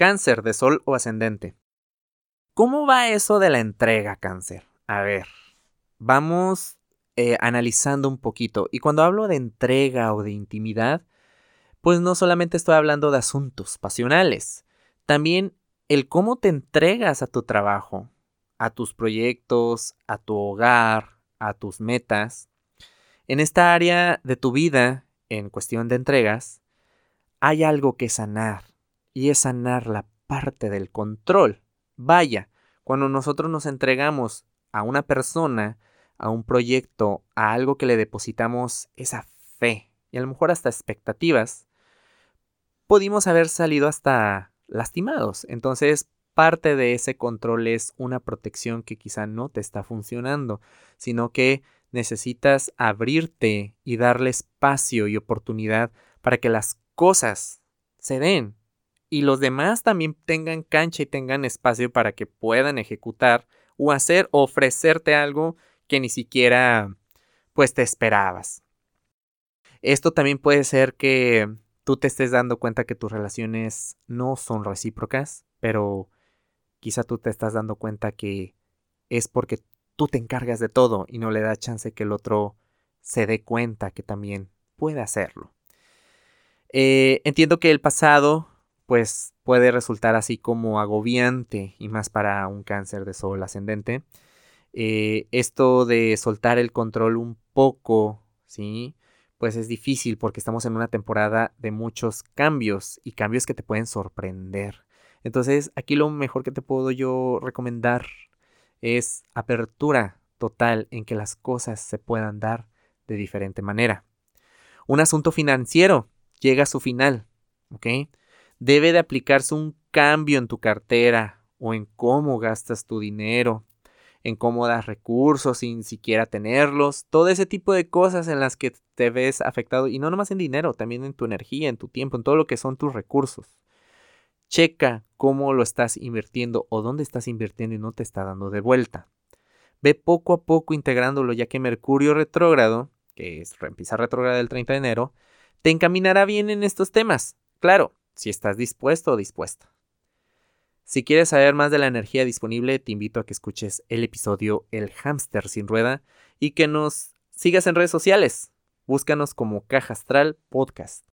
Cáncer de Sol o Ascendente. ¿Cómo va eso de la entrega, Cáncer? A ver, vamos eh, analizando un poquito. Y cuando hablo de entrega o de intimidad, pues no solamente estoy hablando de asuntos pasionales, también el cómo te entregas a tu trabajo, a tus proyectos, a tu hogar, a tus metas. En esta área de tu vida, en cuestión de entregas, hay algo que sanar, y es sanar la parte del control. Vaya, cuando nosotros nos entregamos a una persona, a un proyecto, a algo que le depositamos esa fe y a lo mejor hasta expectativas, pudimos haber salido hasta lastimados. Entonces, parte de ese control es una protección que quizá no te está funcionando, sino que necesitas abrirte y darle espacio y oportunidad para que las cosas se den y los demás también tengan cancha y tengan espacio para que puedan ejecutar o hacer ofrecerte algo que ni siquiera pues te esperabas. Esto también puede ser que tú te estés dando cuenta que tus relaciones no son recíprocas, pero quizá tú te estás dando cuenta que es porque tú te encargas de todo y no le da chance que el otro se dé cuenta que también puede hacerlo. Eh, entiendo que el pasado pues puede resultar así como agobiante y más para un cáncer de sol ascendente. Eh, esto de soltar el control un poco, ¿sí? Pues es difícil porque estamos en una temporada de muchos cambios y cambios que te pueden sorprender. Entonces, aquí lo mejor que te puedo yo recomendar es apertura total en que las cosas se puedan dar de diferente manera. Un asunto financiero llega a su final, ¿ok? Debe de aplicarse un cambio en tu cartera o en cómo gastas tu dinero en cómo das recursos sin siquiera tenerlos, todo ese tipo de cosas en las que te ves afectado y no nomás en dinero, también en tu energía, en tu tiempo, en todo lo que son tus recursos. Checa cómo lo estás invirtiendo o dónde estás invirtiendo y no te está dando de vuelta. Ve poco a poco integrándolo ya que Mercurio retrógrado, que es, empieza retrógrado el 30 de enero, te encaminará bien en estos temas. Claro, si estás dispuesto o dispuesta. Si quieres saber más de la energía disponible, te invito a que escuches el episodio El hámster sin rueda y que nos sigas en redes sociales. Búscanos como Caja Astral Podcast.